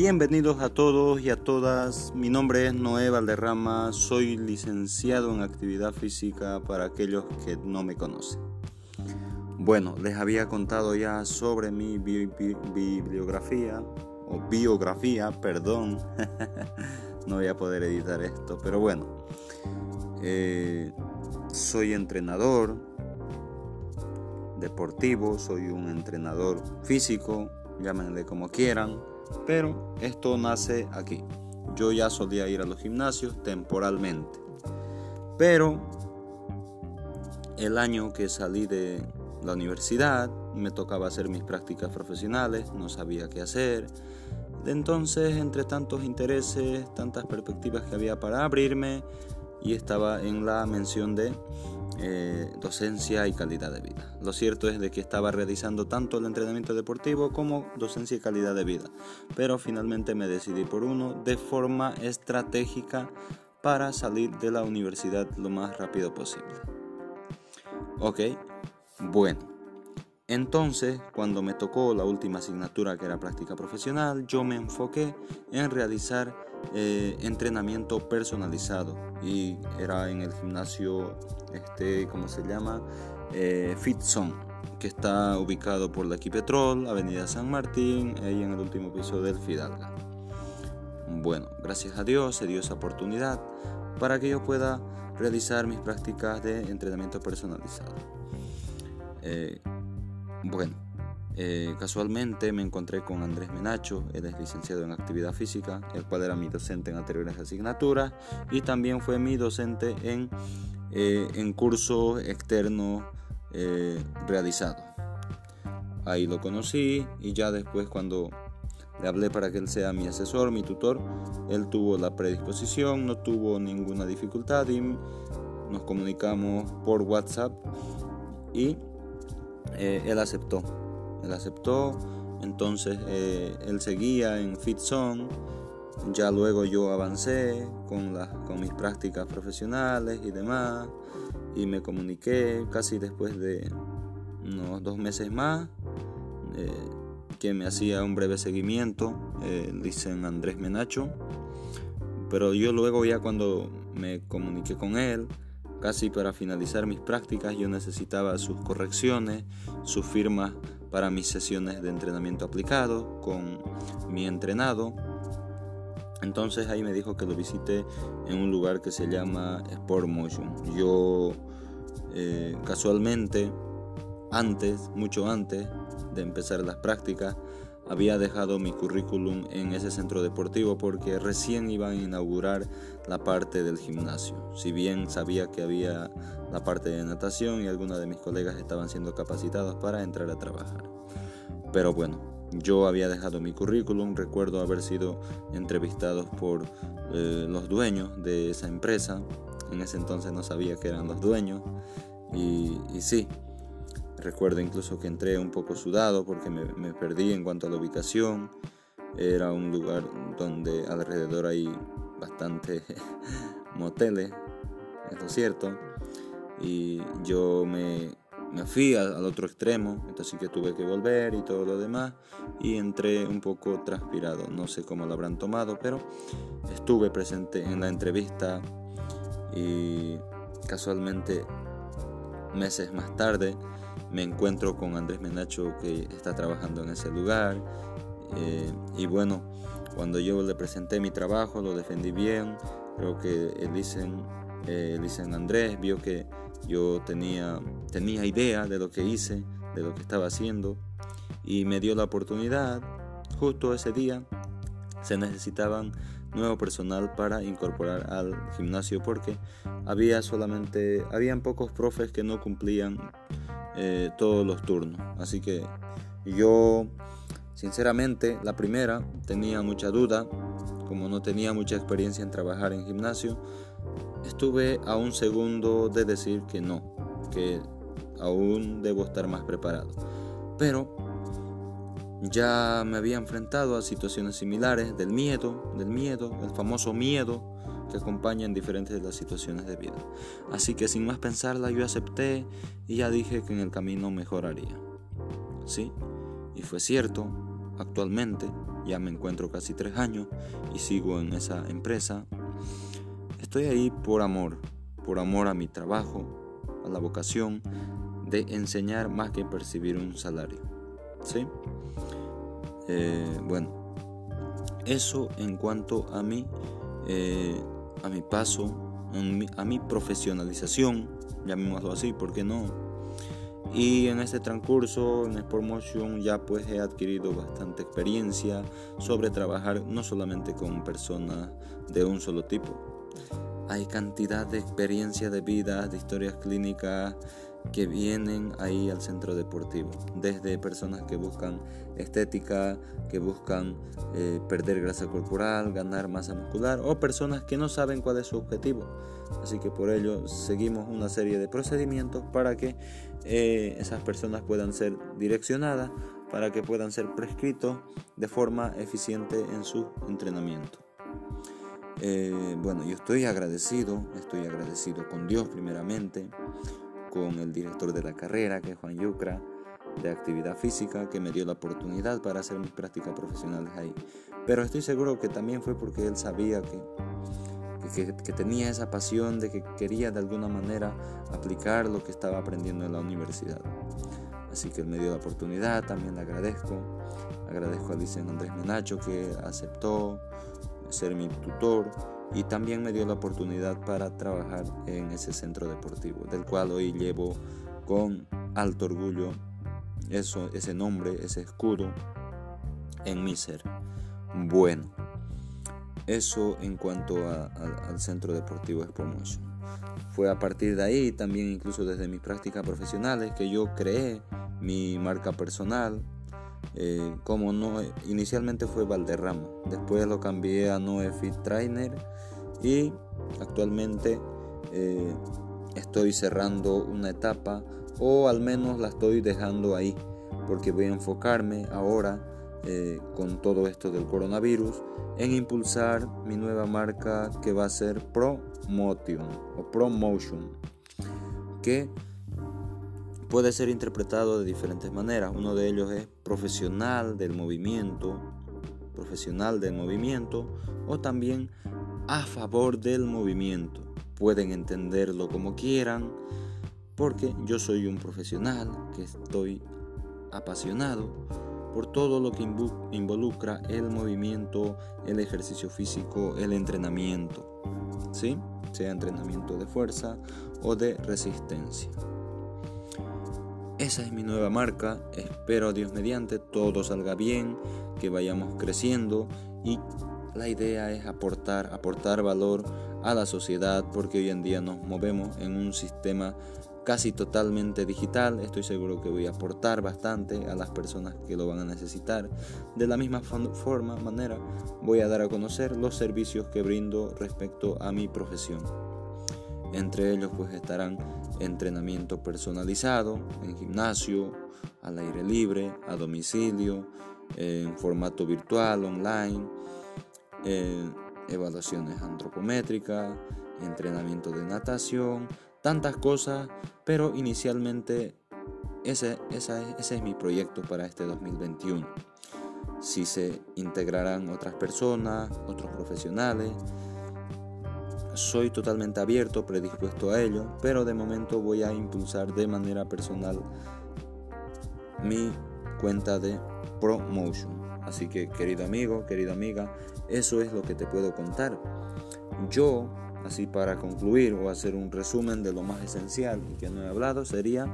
Bienvenidos a todos y a todas. Mi nombre es Noé Valderrama. Soy licenciado en actividad física para aquellos que no me conocen. Bueno, les había contado ya sobre mi bibliografía o biografía, perdón. no voy a poder editar esto, pero bueno. Eh, soy entrenador deportivo, soy un entrenador físico, llámenle como quieran, pero esto nace aquí. Yo ya solía ir a los gimnasios temporalmente, pero el año que salí de la universidad me tocaba hacer mis prácticas profesionales, no sabía qué hacer. De entonces, entre tantos intereses, tantas perspectivas que había para abrirme, y estaba en la mención de eh, docencia y calidad de vida. Lo cierto es de que estaba realizando tanto el entrenamiento deportivo como docencia y calidad de vida, pero finalmente me decidí por uno de forma estratégica para salir de la universidad lo más rápido posible. Ok, bueno. Entonces, cuando me tocó la última asignatura que era práctica profesional, yo me enfoqué en realizar eh, entrenamiento personalizado y era en el gimnasio, este, ¿cómo se llama? Eh, FitZone, que está ubicado por la Equipetrol, Avenida San Martín, ahí en el último piso del Fidalga. Bueno, gracias a Dios se dio esa oportunidad para que yo pueda realizar mis prácticas de entrenamiento personalizado. Eh, bueno, eh, casualmente me encontré con Andrés Menacho, él es licenciado en actividad física, el cual era mi docente en anteriores asignaturas y también fue mi docente en, eh, en curso externo eh. Ahí lo conocí y ya después cuando le hablé para que él sea mi asesor, mi tutor, él tuvo la predisposición, no tuvo ninguna dificultad y nos comunicamos por WhatsApp y él aceptó. Él aceptó, entonces eh, él seguía en FitZone, ya luego yo avancé con, con mis prácticas profesionales y demás, y me comuniqué casi después de unos dos meses más, eh, que me hacía un breve seguimiento, eh, dicen Andrés Menacho, pero yo luego ya cuando me comuniqué con él, Casi para finalizar mis prácticas yo necesitaba sus correcciones, sus firmas para mis sesiones de entrenamiento aplicado con mi entrenado. Entonces ahí me dijo que lo visite en un lugar que se llama Sport Motion. Yo eh, casualmente, antes, mucho antes de empezar las prácticas, había dejado mi currículum en ese centro deportivo porque recién iban a inaugurar la parte del gimnasio. Si bien sabía que había la parte de natación y algunos de mis colegas estaban siendo capacitados para entrar a trabajar. Pero bueno, yo había dejado mi currículum, recuerdo haber sido entrevistado por eh, los dueños de esa empresa. En ese entonces no sabía que eran los dueños. Y, y sí, Recuerdo incluso que entré un poco sudado porque me, perdí en cuanto a la ubicación. Era un lugar donde alrededor hay bastante moteles, es lo cierto. Y yo me, fui al, otro extremo, entonces que tuve que volver y todo lo demás. Y entré un poco transpirado, no sé cómo lo habrán tomado, pero estuve presente en la entrevista y casualmente meses más tarde me encuentro con Andrés Menacho que está trabajando en ese lugar. Eh, y bueno, cuando yo le presenté mi trabajo, lo defendí bien. Creo que él dicen, eh, dicen Andrés vio que yo tenía, tenía idea de lo que hice, de lo que estaba haciendo. Y me dio la oportunidad, justo ese día, se necesitaban nuevo personal para incorporar al gimnasio porque había solamente habían pocos profes que no cumplían eh, todos los turnos. Así que yo, sinceramente, la primera tenía mucha duda, como no tenía mucha experiencia en trabajar en gimnasio, estuve a un segundo de decir que no, que aún debo estar más preparado. Pero ya me había enfrentado a situaciones similares del miedo, del miedo, el famoso miedo que acompañan diferentes de las situaciones de vida. Así que sin más pensarla yo acepté y ya dije que en el camino mejoraría. ¿Sí? Y fue cierto, actualmente ya me encuentro casi tres años y sigo en esa empresa. Estoy ahí por amor, por amor a mi trabajo, a la vocación de enseñar más que percibir un salario. ¿Sí? Eh, bueno, eso en cuanto a mí, eh, a mi paso, a mi, profesionalización, llamémoslo así, ¿por qué no? Y en este transcurso en Sport Motion ya pues he adquirido bastante experiencia sobre trabajar no solamente con personas de un solo tipo. Hay cantidad de experiencia de vida, de historias clínicas, que vienen ahí al centro deportivo, desde personas que buscan estética, que buscan eh, perder grasa corporal, ganar masa muscular, o personas que no saben cuál es su objetivo. Así que por ello seguimos una serie de procedimientos para que eh, esas personas puedan ser direccionadas, para que puedan ser prescritos de forma eficiente en su entrenamiento. Eh, bueno, yo estoy agradecido, estoy agradecido con Dios primeramente, con el director de la carrera, que es Juan Yucra, de actividad física, que me dio la oportunidad para hacer mis prácticas profesionales ahí. Pero estoy seguro que también fue porque él sabía que, que, tenía esa pasión de que quería de alguna manera aplicar lo que estaba aprendiendo en la universidad. Así que él me dio la oportunidad, también le agradezco. Agradezco a Licen Andrés Menacho que aceptó ser mi tutor y también me dio la oportunidad para trabajar en ese centro deportivo, del cual hoy llevo con alto orgullo eso, ese nombre, ese escudo en mi ser. Bueno, eso en cuanto al centro deportivo Expomotion. Fue a partir de ahí, también incluso desde mis prácticas profesionales, que yo creé mi marca personal, eh, como no, inicialmente fue Valderrama, después lo cambié a Noe Fit Trainer y actualmente eh, estoy cerrando una etapa o al menos la estoy dejando ahí porque voy a enfocarme ahora eh, con todo esto del coronavirus en impulsar mi nueva marca que va a ser Promotion o Promotion que puede ser interpretado de diferentes maneras. Uno de ellos es profesional del movimiento, profesional del movimiento o también a favor del movimiento. Pueden entenderlo como quieran, porque yo soy un profesional que estoy apasionado por todo lo que involucra el movimiento, el ejercicio físico, el entrenamiento, ¿sí? sea entrenamiento de fuerza o de resistencia. Esa es mi nueva marca, espero a Dios mediante todo salga bien, que vayamos creciendo y la idea es aportar, aportar valor a la sociedad porque hoy en día nos movemos en un sistema casi totalmente digital. Estoy seguro que voy a aportar bastante a las personas que lo van a necesitar. De la misma forma, manera, voy a dar a conocer los servicios que brindo respecto a mi profesión. Entre ellos pues estarán entrenamiento personalizado en gimnasio, al aire libre, a domicilio, en formato virtual, online, eh, evaluaciones antropométricas, entrenamiento de natación, tantas cosas, pero inicialmente ese, ese es mi proyecto para este 2021. Si se integrarán otras personas, otros profesionales, soy totalmente abierto, predispuesto a ello, pero de momento voy a impulsar de manera personal mi cuenta de promotion. Así que querido amigo, querida amiga, eso es lo que te puedo contar. Yo, así para concluir o hacer un resumen de lo más esencial que no he hablado, sería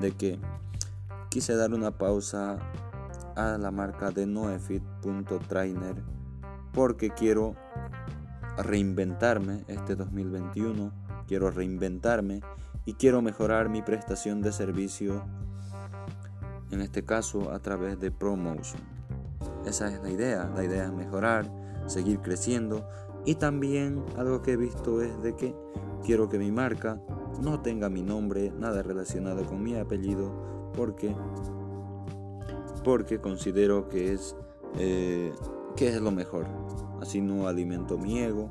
de que quise dar una pausa a la marca de noefit.trainer porque quiero reinventarme este 2021, quiero reinventarme y quiero mejorar mi prestación de servicio, en este caso a través de Promotion. Esa es la idea, la idea es mejorar, seguir creciendo y también algo que he visto es de que quiero que mi marca no tenga mi nombre, nada relacionado con mi apellido, porque, porque considero que es, eh, que es lo mejor. Así no alimento mi ego,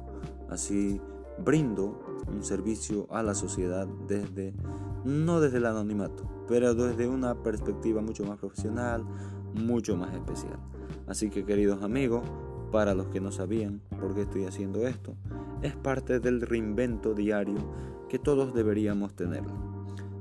así brindo un servicio a la sociedad desde, no desde el anonimato, pero desde una perspectiva mucho más profesional, mucho más especial. Así que queridos amigos, para los que no sabían por qué estoy haciendo esto, es parte del reinvento diario que todos deberíamos tener.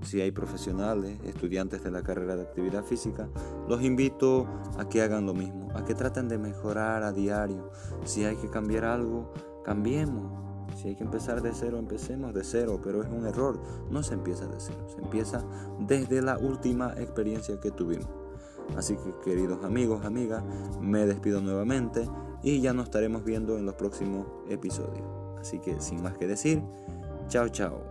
Si hay profesionales, estudiantes de la carrera de actividad física, los invito a que hagan lo mismo, a que traten de mejorar a diario. Si hay que cambiar algo, cambiemos. Si hay que empezar de cero, empecemos de cero, pero es un error. No se empieza de cero, se empieza desde la última experiencia que tuvimos. Así que queridos amigos, amigas, me despido nuevamente y ya nos estaremos viendo en los próximos episodios. Así que sin más que decir, chao chao.